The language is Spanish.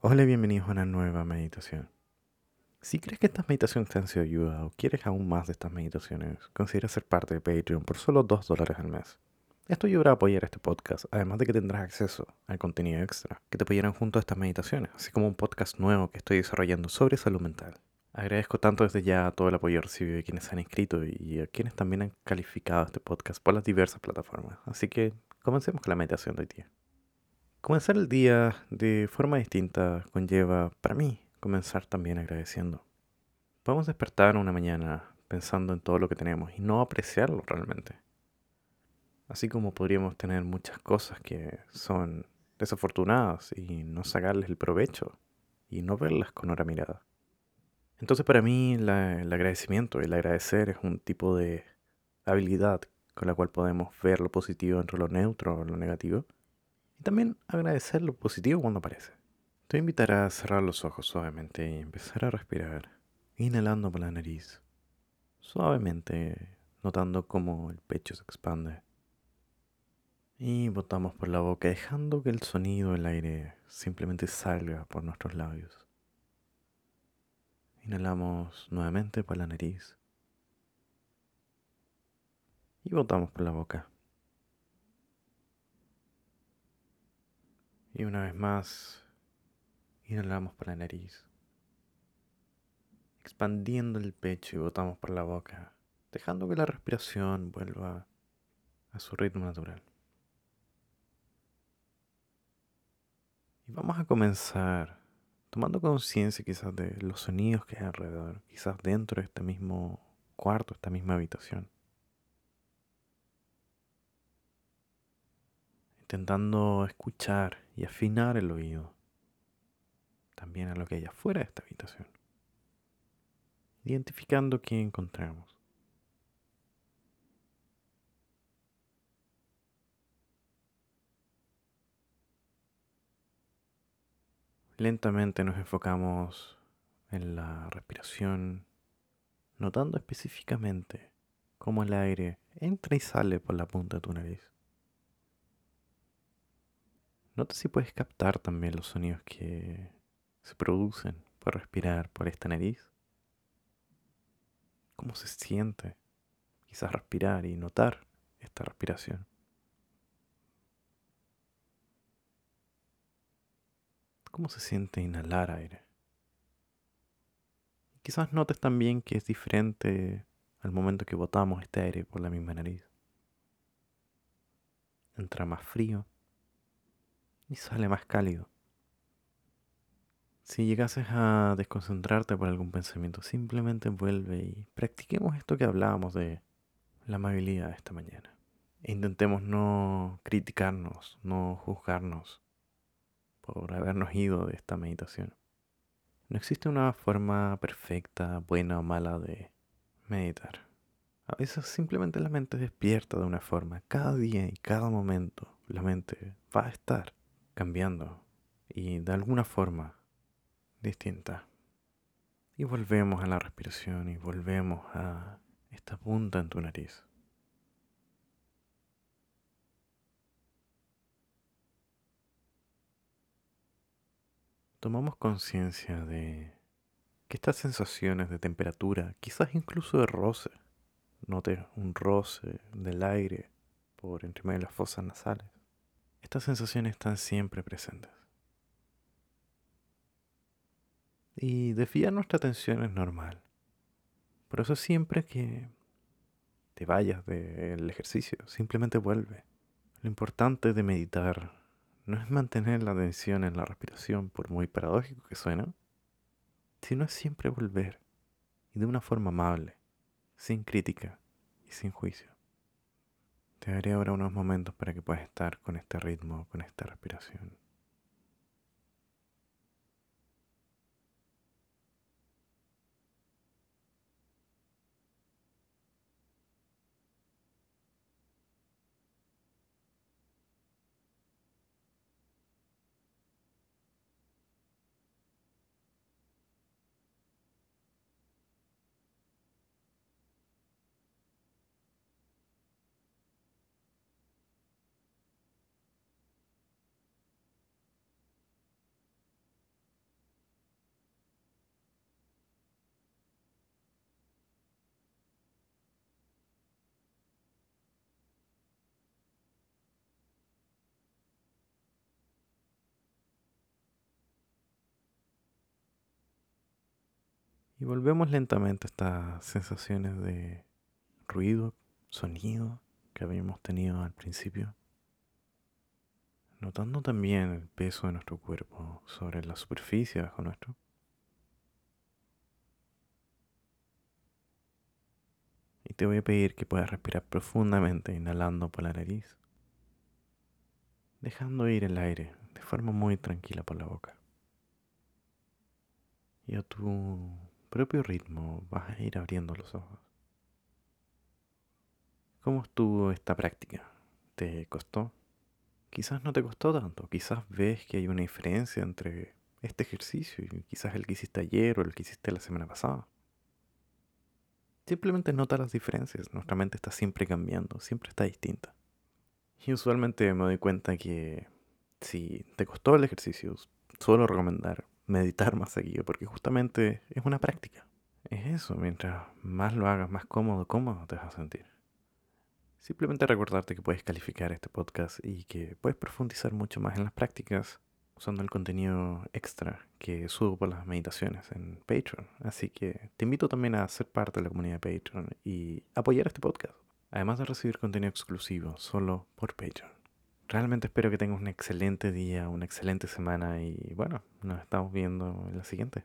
Hola y bienvenidos a una nueva meditación. Si crees que estas meditaciones te han sido ayuda o quieres aún más de estas meditaciones, considera ser parte de Patreon por solo 2 dólares al mes. Esto ayudará a apoyar este podcast, además de que tendrás acceso al contenido extra que te apoyarán junto a estas meditaciones, así como un podcast nuevo que estoy desarrollando sobre salud mental. Agradezco tanto desde ya todo el apoyo recibido de quienes se han inscrito y a quienes también han calificado este podcast por las diversas plataformas. Así que comencemos con la meditación de hoy día. Comenzar el día de forma distinta conlleva, para mí, comenzar también agradeciendo. Podemos despertar una mañana pensando en todo lo que tenemos y no apreciarlo realmente. Así como podríamos tener muchas cosas que son desafortunadas y no sacarles el provecho y no verlas con otra mirada. Entonces para mí el agradecimiento, el agradecer es un tipo de habilidad con la cual podemos ver lo positivo entre lo neutro o lo negativo y también agradecer lo positivo cuando aparece. Te voy a invitar a cerrar los ojos suavemente y empezar a respirar, inhalando por la nariz, suavemente, notando cómo el pecho se expande. Y botamos por la boca, dejando que el sonido del aire simplemente salga por nuestros labios. Inhalamos nuevamente por la nariz. Y botamos por la boca. Y una vez más, inhalamos por la nariz, expandiendo el pecho y botamos por la boca, dejando que la respiración vuelva a su ritmo natural. Y vamos a comenzar tomando conciencia quizás de los sonidos que hay alrededor, quizás dentro de este mismo cuarto, esta misma habitación. Intentando escuchar y afinar el oído también a lo que hay afuera de esta habitación, identificando qué encontramos. Lentamente nos enfocamos en la respiración, notando específicamente cómo el aire entra y sale por la punta de tu nariz. Nota si puedes captar también los sonidos que se producen por respirar por esta nariz. ¿Cómo se siente? Quizás respirar y notar esta respiración. ¿Cómo se siente inhalar aire? Quizás notes también que es diferente al momento que botamos este aire por la misma nariz. Entra más frío y sale más cálido. Si llegases a desconcentrarte por algún pensamiento, simplemente vuelve y practiquemos esto que hablábamos de la amabilidad esta mañana. Intentemos no criticarnos, no juzgarnos por habernos ido de esta meditación. No existe una forma perfecta, buena o mala de meditar. A veces simplemente la mente despierta de una forma. Cada día y cada momento la mente va a estar cambiando y de alguna forma distinta. Y volvemos a la respiración y volvemos a esta punta en tu nariz. Tomamos conciencia de que estas sensaciones de temperatura, quizás incluso de roce, note un roce del aire por entre medio de las fosas nasales, estas sensaciones están siempre presentes. Y desviar nuestra atención es normal. Por eso siempre que te vayas del ejercicio, simplemente vuelve. Lo importante de meditar no es mantener la atención en la respiración, por muy paradójico que suene, sino es siempre volver, y de una forma amable, sin crítica y sin juicio. Te daré ahora unos momentos para que puedas estar con este ritmo, con esta respiración. Y volvemos lentamente a estas sensaciones de ruido, sonido que habíamos tenido al principio. Notando también el peso de nuestro cuerpo sobre la superficie bajo nuestro. Y te voy a pedir que puedas respirar profundamente, inhalando por la nariz, dejando ir el aire de forma muy tranquila por la boca. Y a tu propio ritmo vas a ir abriendo los ojos. ¿Cómo estuvo esta práctica? ¿Te costó? Quizás no te costó tanto, quizás ves que hay una diferencia entre este ejercicio y quizás el que hiciste ayer o el que hiciste la semana pasada. Simplemente nota las diferencias, nuestra mente está siempre cambiando, siempre está distinta. Y usualmente me doy cuenta que si te costó el ejercicio, suelo recomendar meditar más seguido, porque justamente es una práctica. Es eso, mientras más lo hagas, más cómodo, cómodo te vas a sentir. Simplemente recordarte que puedes calificar este podcast y que puedes profundizar mucho más en las prácticas usando el contenido extra que subo por las meditaciones en Patreon. Así que te invito también a ser parte de la comunidad de Patreon y apoyar este podcast. Además de recibir contenido exclusivo solo por Patreon. Realmente espero que tengas un excelente día, una excelente semana y bueno, nos estamos viendo en la siguiente.